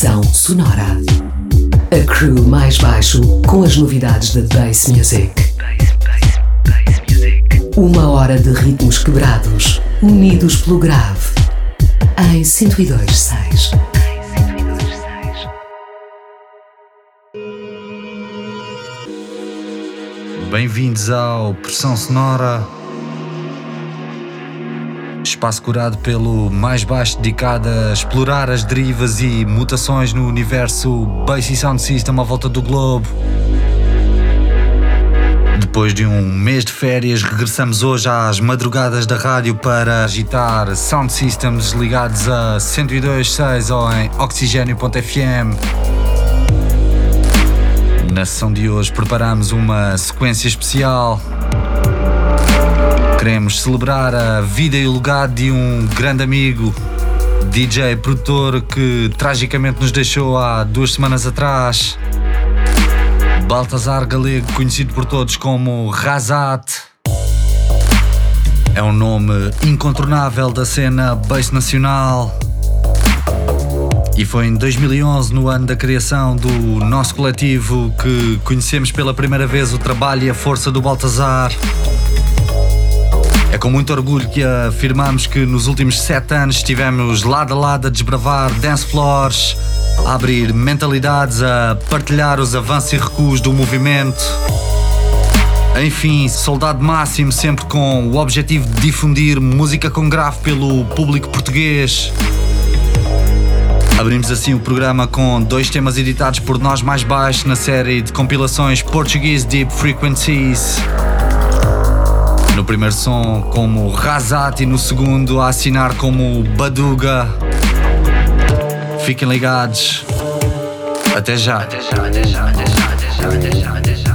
Estação Sonora. A crew mais baixo com as novidades da Bass Music. Uma hora de ritmos quebrados, unidos pelo grave. Em 102.6. Bem-vindos ao Pressão Sonora espaço curado pelo mais baixo dedicado a explorar as derivas e mutações no universo Bass Sound System à volta do globo. Depois de um mês de férias, regressamos hoje às madrugadas da rádio para agitar sound systems ligados a 102.6 ou em oxigênio.fm. Na sessão de hoje preparamos uma sequência especial Queremos celebrar a vida e o legado de um grande amigo, DJ, produtor que tragicamente nos deixou há duas semanas atrás. Baltazar Galego, conhecido por todos como Razat. É um nome incontornável da cena bass nacional. E foi em 2011, no ano da criação do nosso coletivo, que conhecemos pela primeira vez o trabalho e a força do Baltazar. É com muito orgulho que afirmamos que nos últimos sete anos estivemos lado a lado a desbravar dance floors, a abrir mentalidades, a partilhar os avanços e recuos do movimento. Enfim, soldado máximo, sempre com o objetivo de difundir música com grave pelo público português. Abrimos assim o programa com dois temas editados por nós mais baixo na série de compilações Portuguese Deep Frequencies. No primeiro som como Razat e no segundo a assinar como Baduga. Fiquem ligados. Até já. Até já, até já, até já, até já, até já,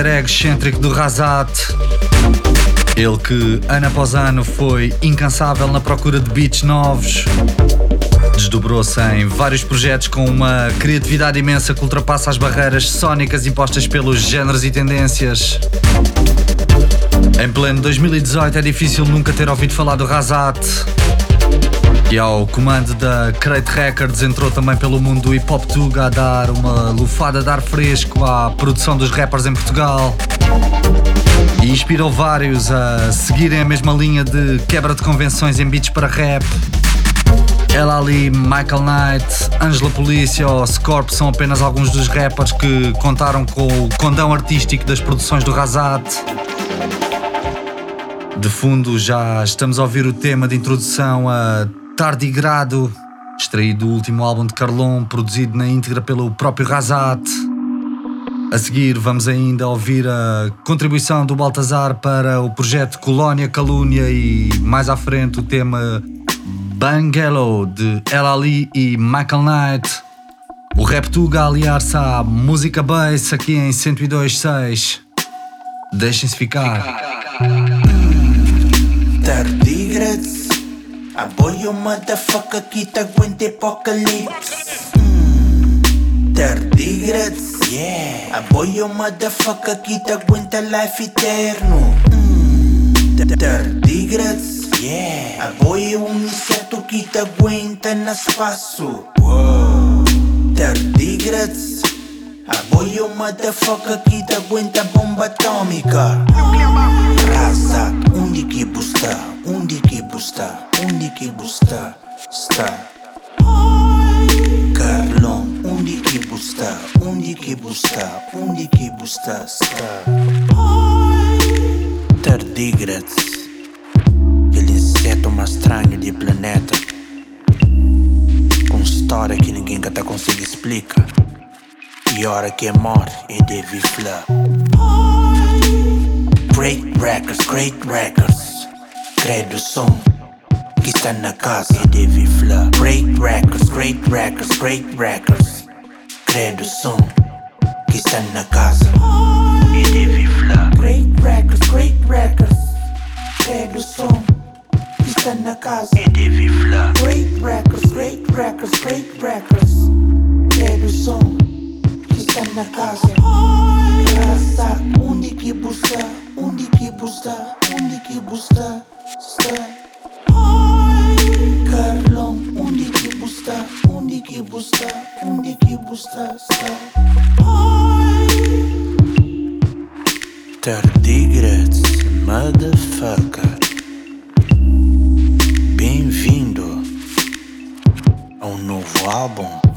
alter ego excêntrico do Razat. Ele que, ano após ano, foi incansável na procura de beats novos. Desdobrou-se em vários projetos com uma criatividade imensa que ultrapassa as barreiras sónicas impostas pelos géneros e tendências. Em pleno 2018 é difícil nunca ter ouvido falar do Razat. E ao comando da Crate Records entrou também pelo mundo do hip hop tuga a dar uma lufada de ar fresco à produção dos rappers em Portugal. E inspirou vários a seguirem a mesma linha de quebra de convenções em beats para rap. Ela ali, Michael Knight, Angela Polícia ou Scorp são apenas alguns dos rappers que contaram com o condão artístico das produções do Razat. De fundo já estamos a ouvir o tema de introdução a Tardigrado, extraído do último álbum de Carlon, produzido na íntegra pelo próprio Razat. A seguir vamos ainda ouvir a contribuição do Baltazar para o projeto Colónia Calúnia e mais à frente o tema Bangello de El Ali e Michael Knight. O Reptuga aliar-se à música bass aqui em 102.6. Deixem-se ficar. Tardigrades Apoio motherfucker que te aguente apocalipse mm. Tardigrades Yeah. Apoio motherfucker que te aguenta life eterno. Mm. Tardigrades Yeah. Apoio um inseto que te aguenta no espaço. Tardigrades Apoio motherfucker que te aguenta bomba atômica. Raza, que busta, que busta, que busta, está. Carlão, onde que busta, que busta, que busta, está. Tardígrados, aquele inseto mais estranho de planeta. Com história que ninguém até consegue explicar. E hora que morre é de vifla Great Records, Great Records. Credo som que está na casa. E deve fla Great Records, Great Records, Great Records. Credo som que está na casa. E deve fla Great Records, Great Records. Credo som que está na casa. E Great Records, Great Records, Great Records. Credo som que está na casa Casa, onde que busca, onde que busca, onde que busca, está Carlão, onde que busca, onde que busca, onde que busca, está Tardigrades, motherfucker. Bem-vindo ao novo álbum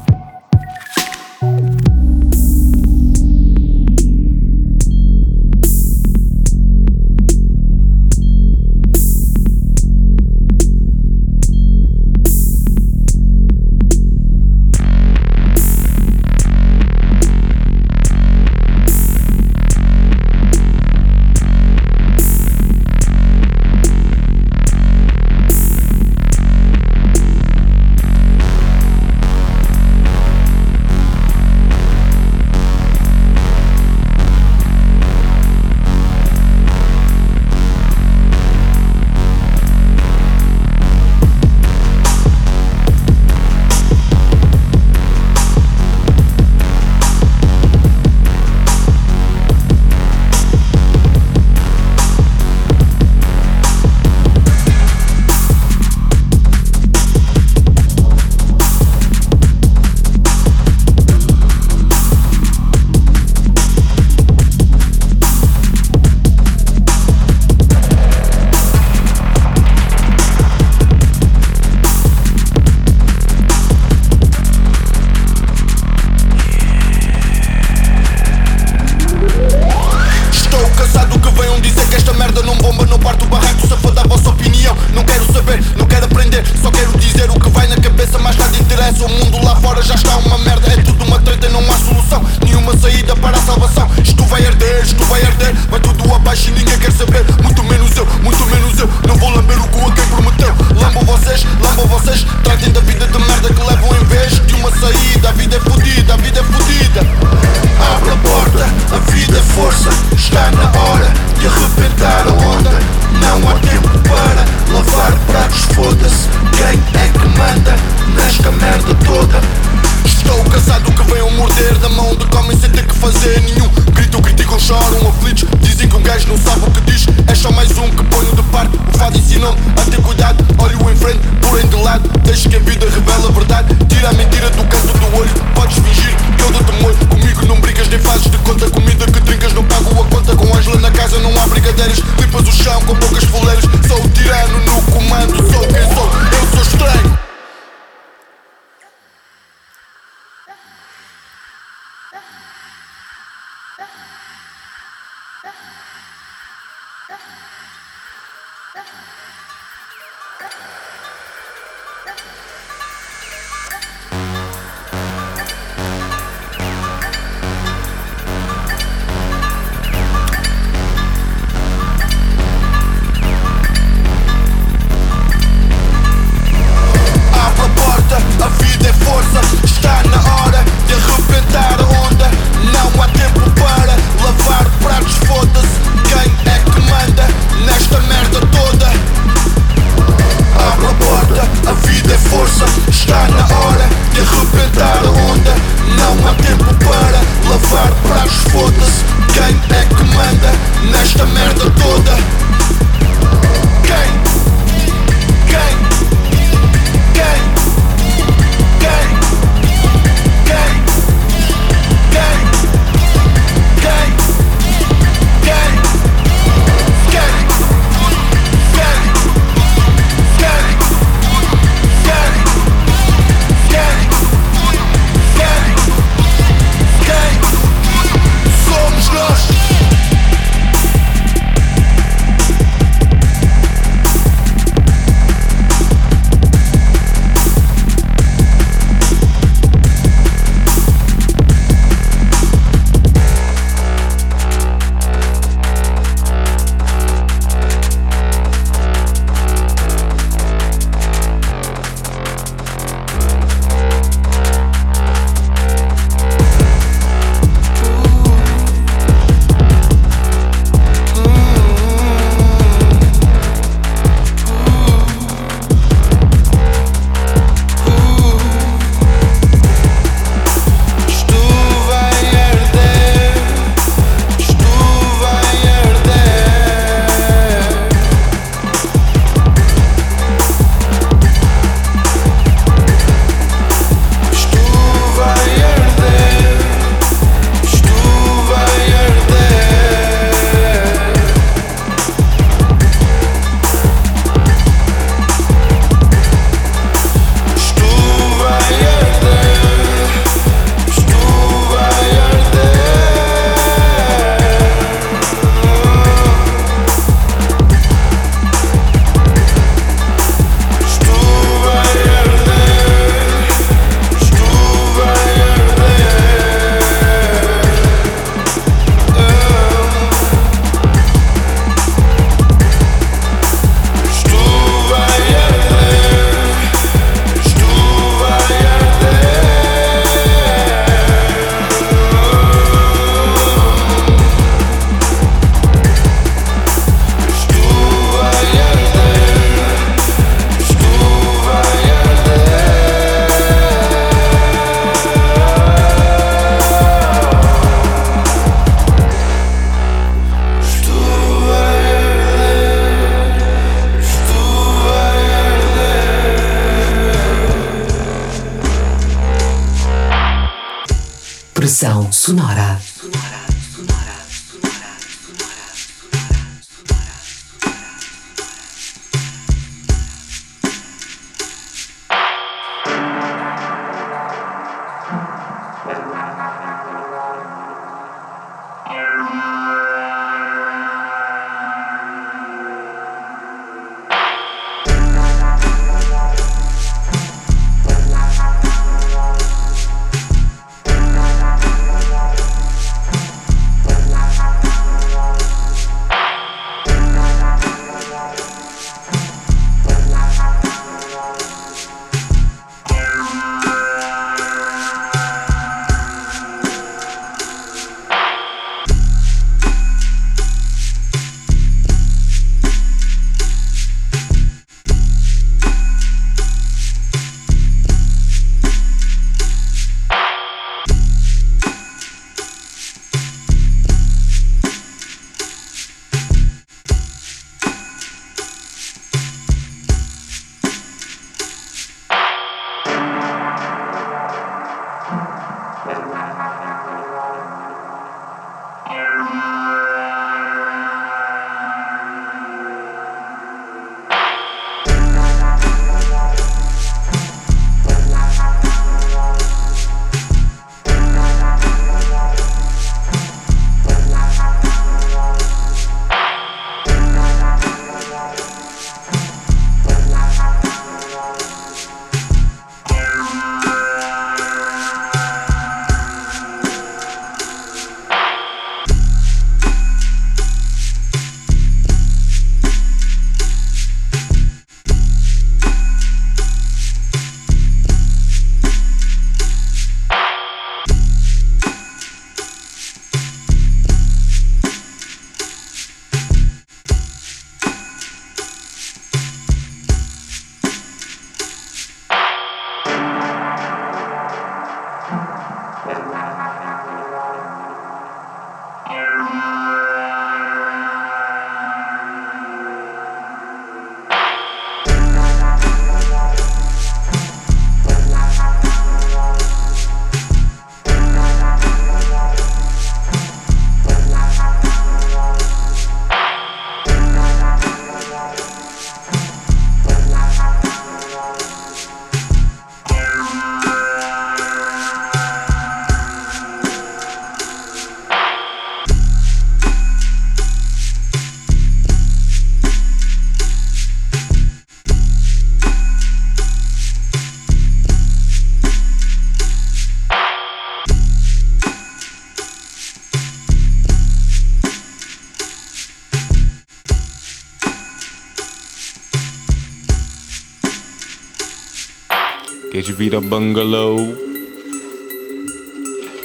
Queres vir a bungalow?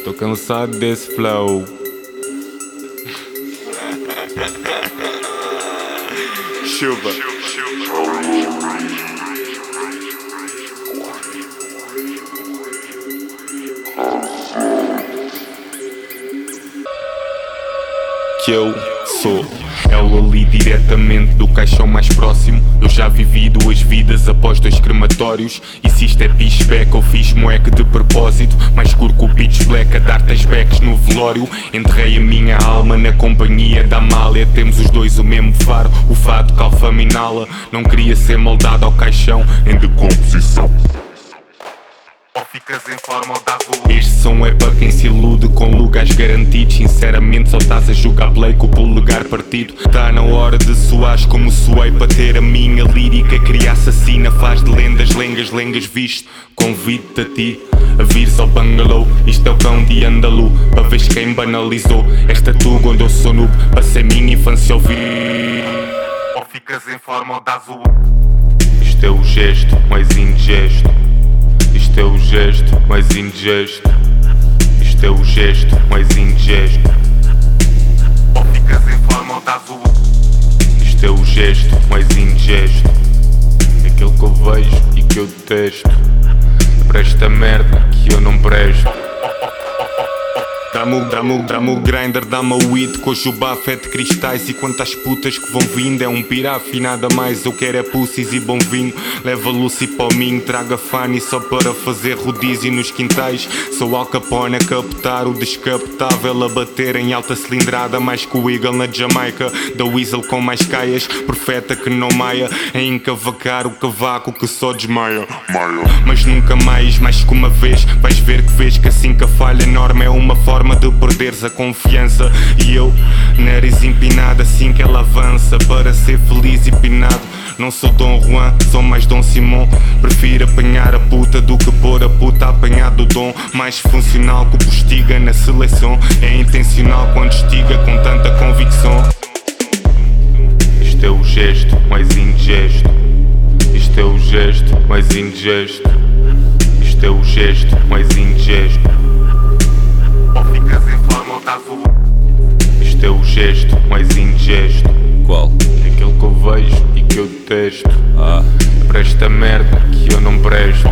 Tô cansado desse flow. Chuva. Que eu sou ela ali diretamente do caixão mais próximo. Eu já vivi duas vidas após dois crematórios. E se isto é pitch back, eu fiz moeque de propósito. Mais escuro que o pitch black a dar backs no velório. Enterrei a minha alma na companhia da Amália. Temos os dois o mesmo faro, o fado que alfa minala. Não queria ser moldado ao caixão em decomposição ficas em forma dás o Este som é para quem se ilude com lugares garantidos. Sinceramente só estás a jogar play com o polegar partido. Tá na hora de suar como suei para ter a minha lírica. Cria assassina, faz de lendas, lengas, lengas visto. Convido-te a ti a vires ao bungalow Isto é o cão de Andalu Para ver quem banalizou. Esta tuga onde eu sou noob Passei minha infância ouvir. Ou ficas em forma dás o Isto é o gesto mais indigesto isto é o gesto mais indigesto. Isto é o gesto mais indigesto. Ou ficas em forma ou dás o. Isto é o gesto mais indigesto. Aquilo que eu vejo e que eu detesto. Para esta merda que eu não presto. Dá-me o, dá-me dá-me o grinder, dá-me o weed Com o bafé de cristais e quantas putas que vão vindo É um piraf e nada mais, eu quero é pussies e bom vinho. Leva Lucy para o minho, traga Fanny só para fazer rodízio nos quintais. Sou Al Capone a captar o descapotável A bater em alta cilindrada mais que o Eagle na Jamaica. Da Weasel com mais caias, profeta que não maia A encavacar o cavaco que só desmaia. Mas nunca mais, mais que uma vez Vais ver que vês que assim que a falha enorme é uma forma forma de perderes a confiança. E eu, nariz empinada assim que ela avança, para ser feliz e pinado. Não sou Dom Juan, sou mais Dom Simon. Prefiro apanhar a puta do que pôr a puta a apanhar do dom. Mais funcional que o postiga na seleção. É intencional quando estiga com tanta convicção. Isto é o gesto mais indigesto. Isto é o gesto mais indigesto. Isto é o gesto mais indigesto. Ou ficas em forma ou dás o Isto é o gesto mais indigesto Qual? Que eu vejo e que eu detesto. Ah Para esta merda que eu não presto.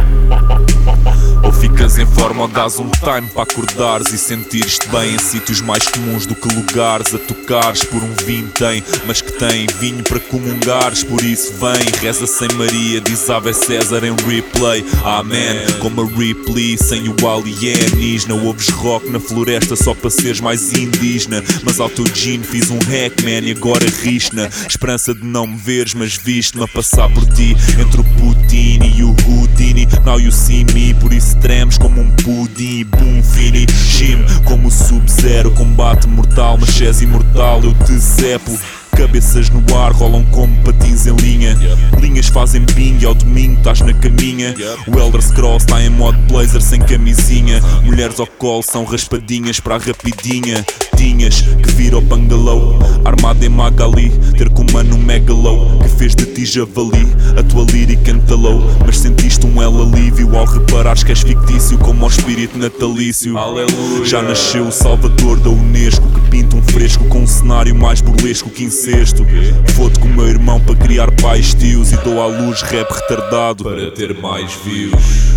Ou ficas em forma ou dás um time para acordares e sentires-te bem em sítios mais comuns do que lugares a tocares por um vinho tem, mas que tem vinho para comungares, por isso vem, reza sem Maria, diz Ave César em replay, Amém, como a Ripley, sem o alienígena, ouves rock na floresta só para seres mais indígena, mas ao teu gene fiz um hack man e agora riste-na, esperança de não me veres, mas viste-me a passar por ti, entre o Putin e o Houdini, now you see me, por isso tremes como um pudim Boom, fini, shim Como sub-zero, combate mortal Mas és imortal, eu te zepo Cabeças no ar rolam como patins em linha. Linhas fazem bing ao domingo estás na caminha. O Elder Scrolls está em modo blazer sem camisinha. Mulheres ao colo são raspadinhas para a rapidinha. Tinhas que vir ao bungalow, armado em Magali. Ter com mano megalo que fez de ti javali. A tua lírica entalou, mas sentiste um el alívio ao reparares que és fictício como o espírito natalício. Aleluia. Já nasceu o salvador da Unesco que pinta um fresco com um cenário mais burlesco que incesto. Vou-te com o meu irmão para criar pais tios e dou à luz rap retardado para ter mais views.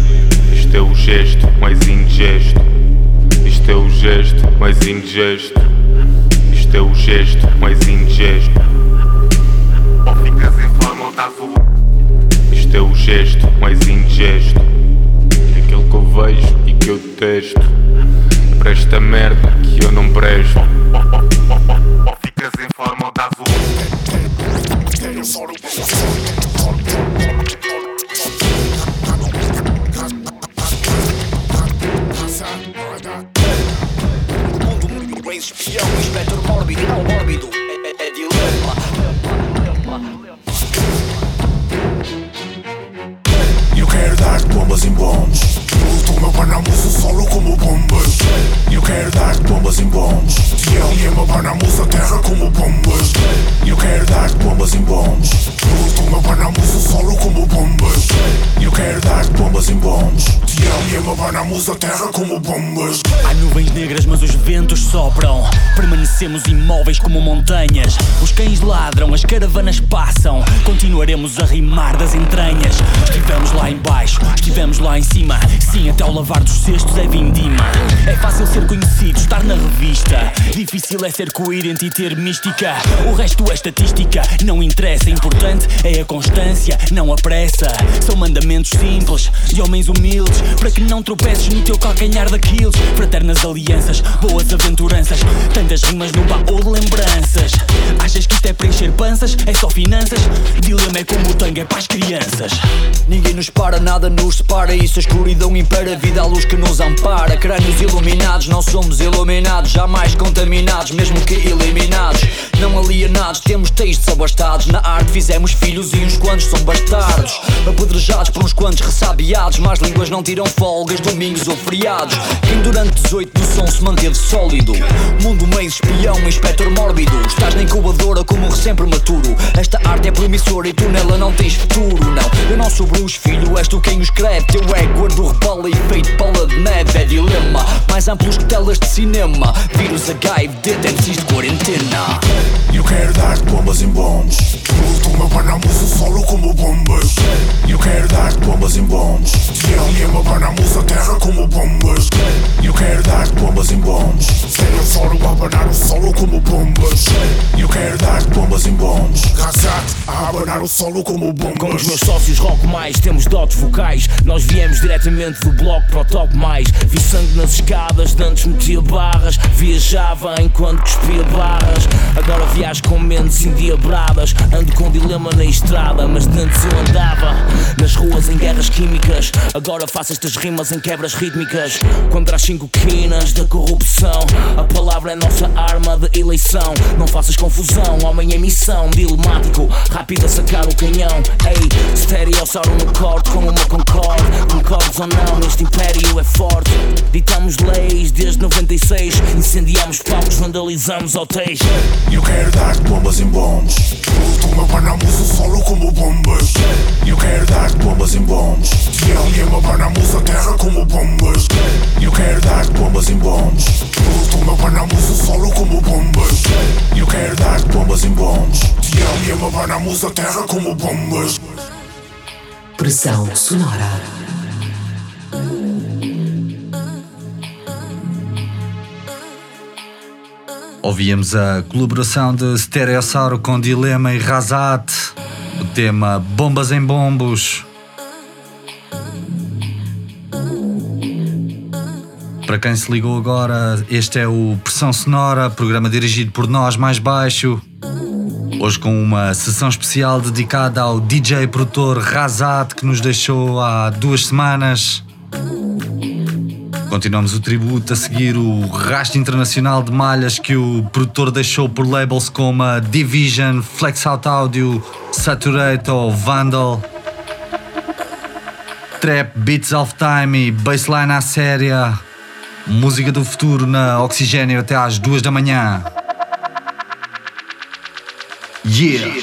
Isto é o gesto mais indigesto. Isto é o gesto mais indigesto. Isto é o gesto mais indigesto. Ou ficas em forma ou o. Isto é o gesto mais indigesto. Aquilo que eu vejo e que eu detesto. Para esta merda que eu não presto. Forma ou dás o. espião, inspector mórbido, não mórbido, é, é, é dilema. Eu quero dar-te bombas em bombs Panamuço solo como bombas. Eu quero dar-te bombas em bombs. TL e o meu panamuço a terra como bombas. Eu quero dar-te bombas em bombs Luto o meu panamuço solo como bombas. Eu quero dar-te bombas em bombs? Lema abanamos a terra como bombas. Há nuvens negras mas os ventos sopram. Permanecemos imóveis como montanhas. Os cães ladram, as caravanas passam. Continuaremos a rimar das entranhas. Estivemos lá embaixo, estivemos lá em cima. Sim, até o lavar dos cestos é vindima. É fácil ser conhecido, estar na revista. Difícil é ser coerente e ter mística. O resto é estatística, não interessa Importante é a constância, não a pressa. São mandamentos simples, de homens humildes Para que não tropeces no teu calcanhar daqueles. Fraternas alianças, boas aventuranças Tantas rimas no baú de lembranças. Achas que isto é preencher panças? É só finanças? Dilema é como o tango é para as crianças. Ninguém nos para, nada nos separa. Isso a escuridão impera, vida à luz que nos ampara. Crânios iluminados, não somos iluminados Jamais contaminados, mesmo que eliminados. Não alienados, temos textos abastados Na arte fizemos filhos e uns quantos são bastardos. Apedrejados por uns quantos ressabiados Más línguas não tiram folgas, domingos ou feriados. Quem durante 18 do som se manteve sólido? Mundo meio espião, inspector mórbido. Estás na incubadora como um recém-prematuro. Esta arte é promissora e tu nela não tens futuro Não, eu não sou Bruce, filho, és tu quem o escreve. Teu ego do repala e feito bola de neve. É dilema, mais amplos que telas de cinema. Vírus HIV, MCs de quarentena. Eu quero dar-te bombas em bombs Luto uma banamos o solo como bombas. Eu quero dar-te bombas em bombs TL uma banamos a terra como bombas. Eu quero dar-te bombas em bombs Sério solo a abanar o solo como bombas. Eu quero dar-te bombas em bombs Razat a abanar o solo como bombas. Com os meus sócios rock mais, temos dotes vocais. Nós viemos diretamente do bloco para o top mais. Vi sangue nas escadas, de antes metia barras. Viajava enquanto cuspia barras. Agora viajo com mentes endiabradas. Ando com dilema na estrada, mas de antes eu andava Nas ruas em guerras químicas. Agora faço estas rimas em quebras rítmicas. Contra as cinco quinas da corrupção A palavra é nossa arma de eleição. Não faças confusão, homem em missão Dilemático, rápido a sacar o canhão. Ei, estereossauro no corte com uma concorde. Concordes ou não, este império é forte. Ditamos leis desde 96 Incendiamos palcos, vandalizamos hotéis. Eu quero dar-te bombas em bombs Luto uma banamos solo como bombas. Eu quero dar-te bombas em bombs TL uma banamos a terra como bombas. Eu quero dar-te bombas em bombs Luto uma banamos o solo como bombas. Eu quero dar-te bombas em bombs TL uma banamos a terra como bombas. Pressão sonora. Ouvíamos a colaboração de Stereossauro com Dilema e Razat, o tema Bombas em Bombos. Para quem se ligou agora, este é o Pressão Sonora, programa dirigido por nós mais baixo. Hoje com uma sessão especial dedicada ao DJ produtor Razat que nos deixou há duas semanas. Continuamos o tributo a seguir o rastro internacional de malhas que o produtor deixou por labels como a Division, Flex Out Audio, Saturate ou Vandal. Trap, Beats of Time e Bassline à séria. Música do futuro na Oxigênio até às duas da manhã. Yeah!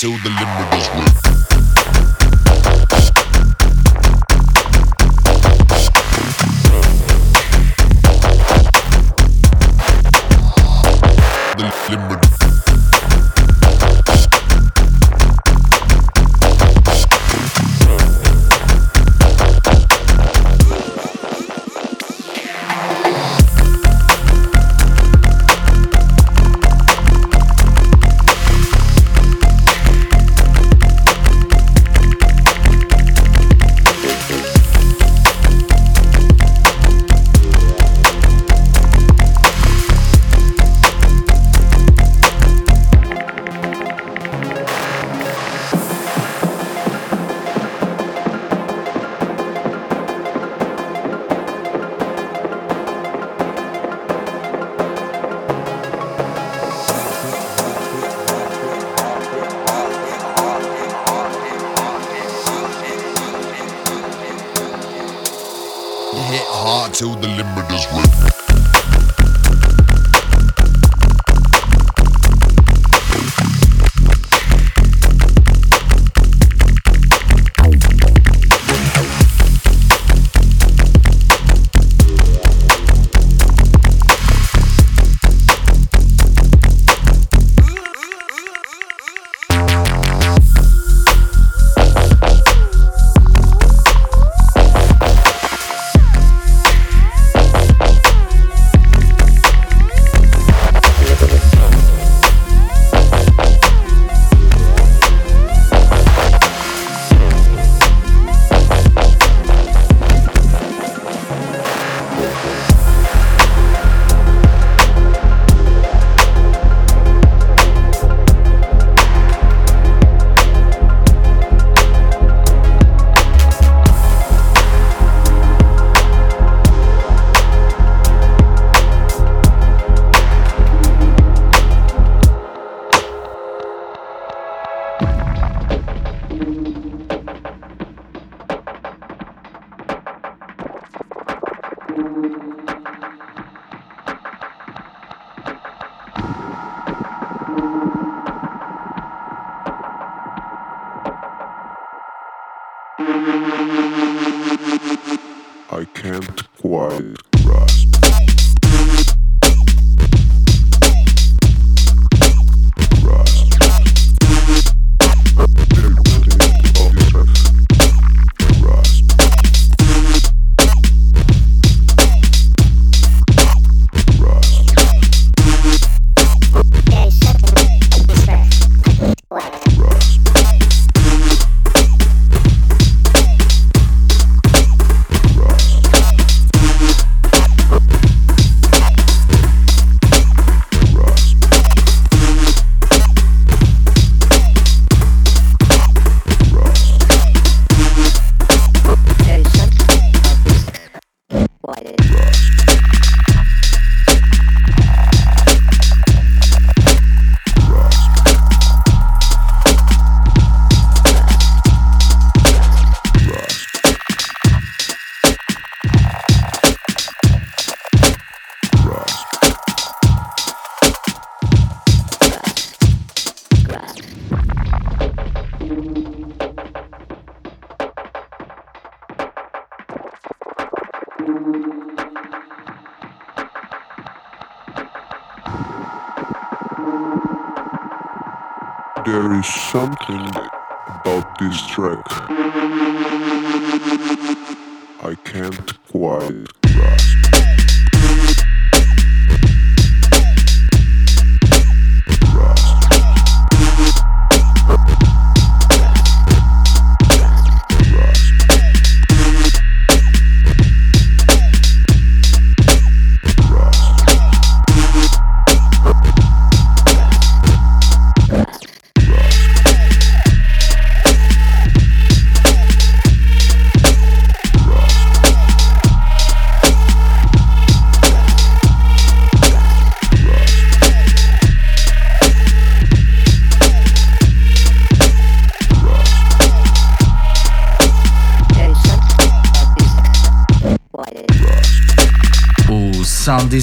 Till the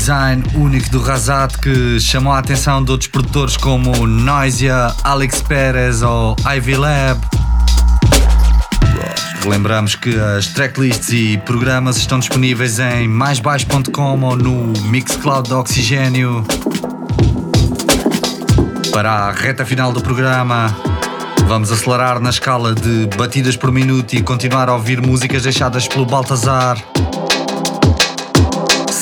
design único do Razat que chamou a atenção de outros produtores como Noisia, Alex Perez ou Ivy Lab. Lembramos que as tracklists e programas estão disponíveis em maisbaixo.com ou no Mixcloud do Oxigênio. Para a reta final do programa, vamos acelerar na escala de batidas por minuto e continuar a ouvir músicas deixadas pelo Baltazar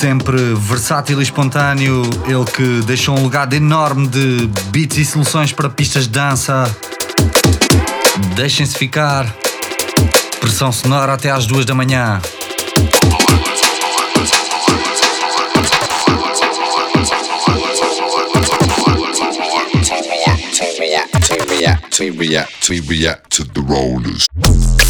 sempre versátil e espontâneo, ele que deixou um legado enorme de beats e soluções para pistas de dança. Deixem-se ficar. Pressão sonora até às duas da manhã. to the rollers.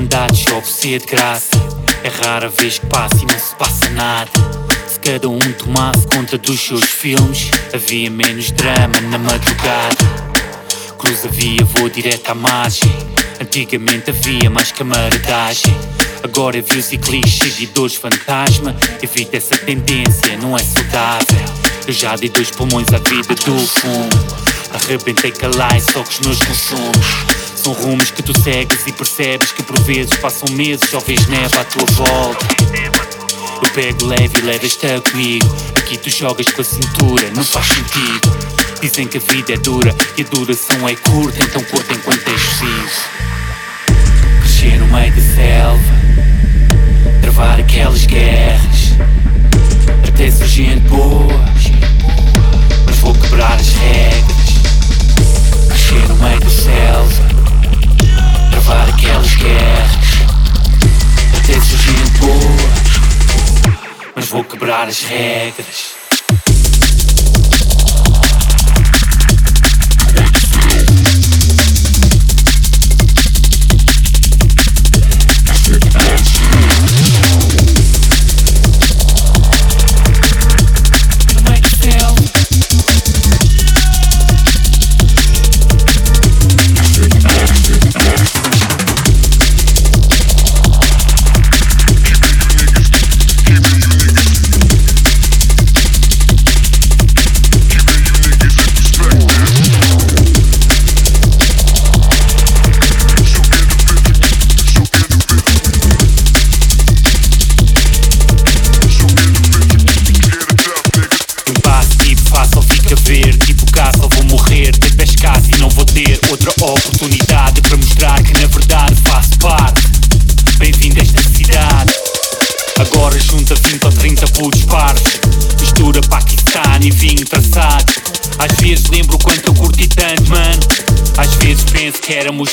Mandados, oferecer de graça. É rara vez que passa e não se passa nada. Se cada um tomasse conta dos seus filmes, havia menos drama na madrugada. Cruz a via, vou direto à margem. Antigamente havia mais camaradagem. Agora é views e clichês, seguidores fantasma. Evita essa tendência, não é saudável. Eu já dei dois pulmões à vida do fumo. Arrebentei calais, só que os meus consumos São rumos que tu segues e percebes que por vezes passam meses vês neve à tua volta. Eu pego leve e levas-te comigo. Aqui tu jogas com a cintura, não faz sentido. Dizem que a vida é dura e a duração é curta Então curta enquanto és preciso Crescer no meio da selva Travar aquelas guerras. Até ser gente boa Mas vou quebrar as regras. Crescer no meio do céu Travar aquelas guerras Até surgirem boas Mas vou quebrar as regras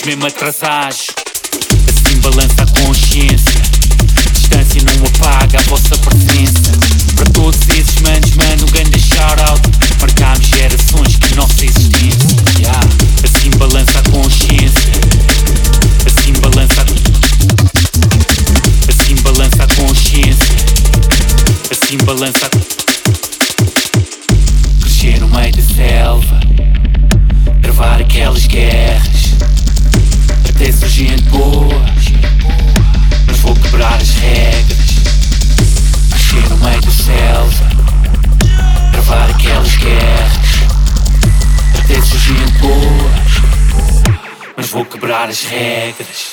mesmo atrasados. Quebrar as regras. Estamos a ouvir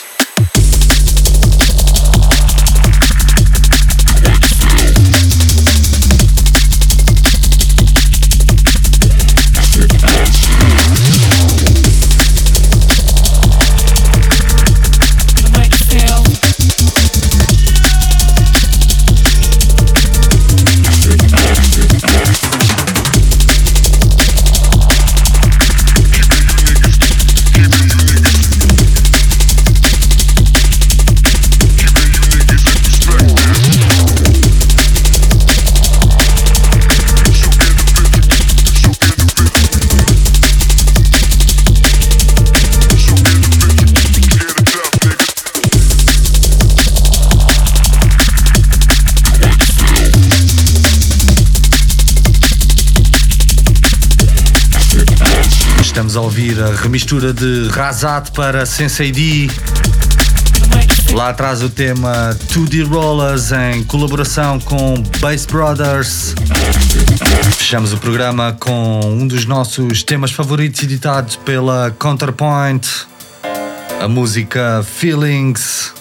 a remistura de Razat para Sensei D. Lá atrás o tema 2D Rollers em colaboração com Bass Brothers. Fechamos o programa com um dos nossos temas favoritos editados pela Counterpoint, a música Feelings.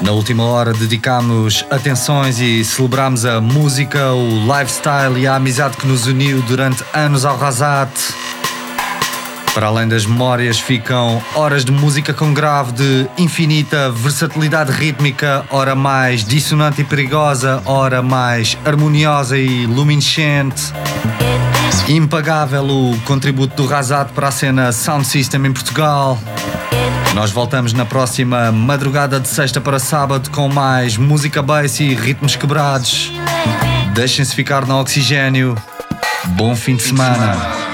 Na última hora dedicamos atenções e celebramos a música, o lifestyle e a amizade que nos uniu durante anos ao Razat. Para além das memórias, ficam horas de música com grave de infinita versatilidade rítmica, hora mais dissonante e perigosa, hora mais harmoniosa e luminescente. Impagável o contributo do Razat para a cena Sound System em Portugal. Nós voltamos na próxima madrugada de sexta para sábado com mais música bass e ritmos quebrados. Deixem-se ficar no oxigênio. Bom fim de semana.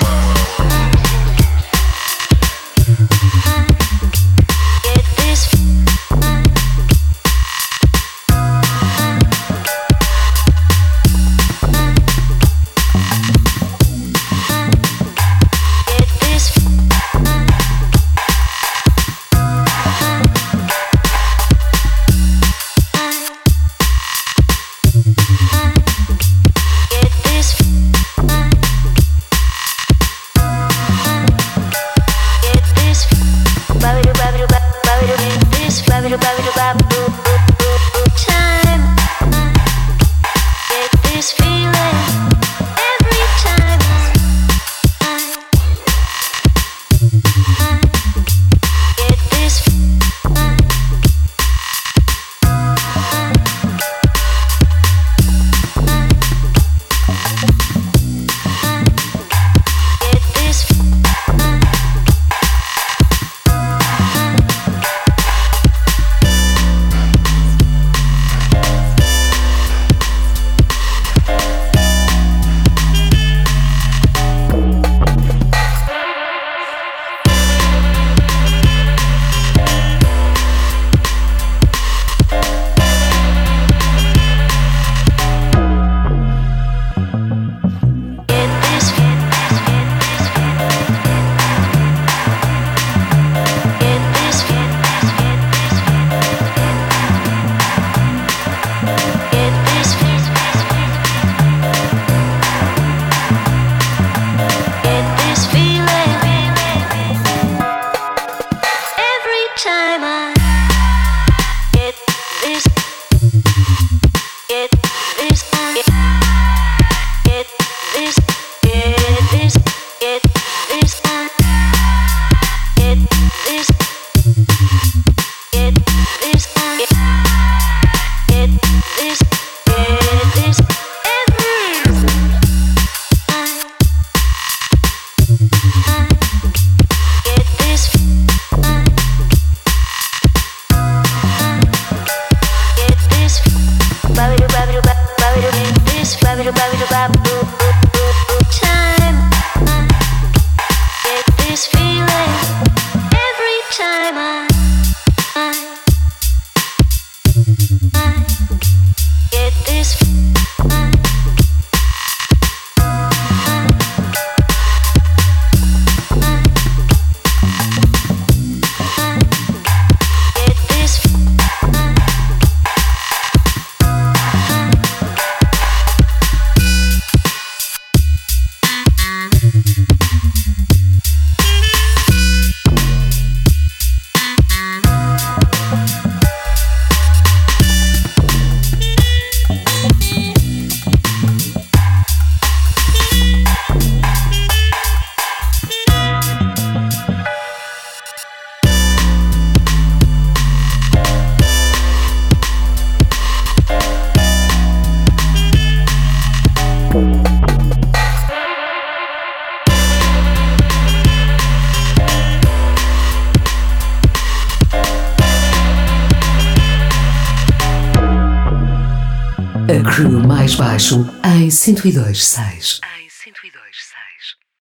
102.6.